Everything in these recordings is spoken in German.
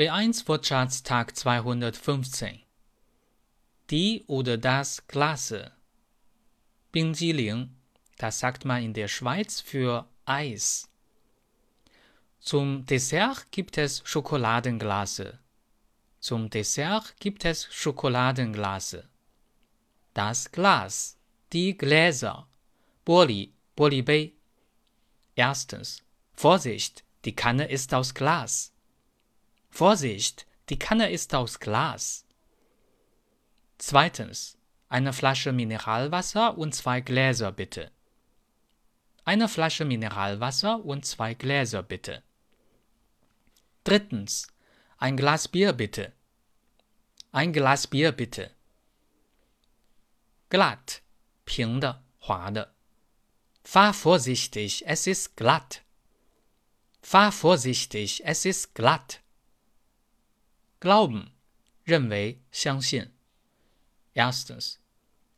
B1 Wirtschaftstag 215. Die oder das Klasse. Bingjiling, das sagt man in der Schweiz für Eis. Zum Dessert gibt es Schokoladenglase. Zum Dessert gibt es Schokoladenglase. Das Glas, die Gläser. Boli, Bolibei. Erstens. Vorsicht, die Kanne ist aus Glas. Vorsicht, die Kanne ist aus Glas. Zweitens, eine Flasche Mineralwasser und zwei Gläser bitte. Eine Flasche Mineralwasser und zwei Gläser bitte. Drittens, ein Glas Bier bitte. Ein Glas Bier bitte. Glatt, 平的，滑的。Fahr vorsichtig, es ist glatt. Fahr vorsichtig, es ist glatt. Glauben, 认为，相信。Erstens,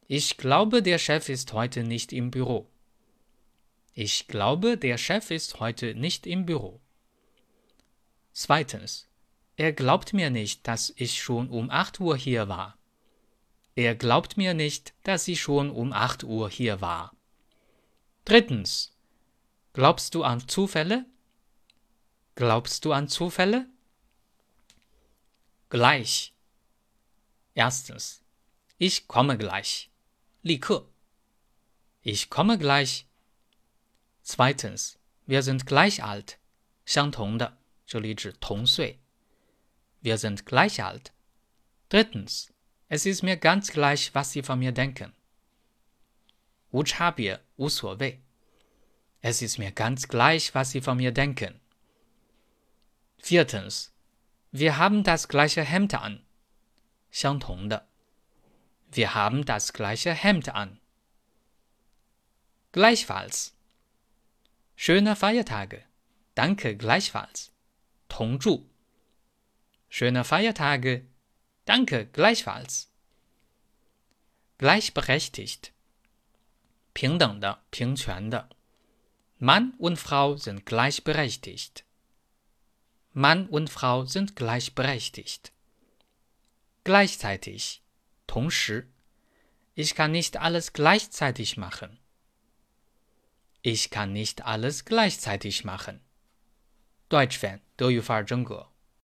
ich glaube, der Chef ist heute nicht im Büro. Ich glaube, der Chef ist heute nicht im Büro. Zweitens, er glaubt mir nicht, dass ich schon um 8 Uhr hier war. Er glaubt mir nicht, dass ich schon um 8 Uhr hier war. Drittens, glaubst du an Zufälle? Glaubst du an Zufälle? Gleich. Erstens, ich komme gleich. 立刻. Ich komme gleich. Zweitens, wir sind gleich alt. 相同的，这里指同岁。Wir sind gleich alt. Drittens, es ist mir ganz gleich, was Sie von mir denken. 无差别，无所谓。Es ist mir ganz gleich, was Sie von mir denken. Viertens, wir haben das gleiche Hemd an. 相同的。Wir haben das gleiche Hemd an. Gleichfalls. Schöne Feiertage. Danke gleichfalls. 同住。Schöne Feiertage. Danke gleichfalls. Gleichberechtigt. 平等的，平权的。Mann und Frau sind gleichberechtigt. Mann und Frau sind gleichberechtigt. Gleichzeitig. 同时。Ich kann nicht alles gleichzeitig machen. Ich kann nicht alles gleichzeitig machen. Deutsch Fan 德语范儿真格。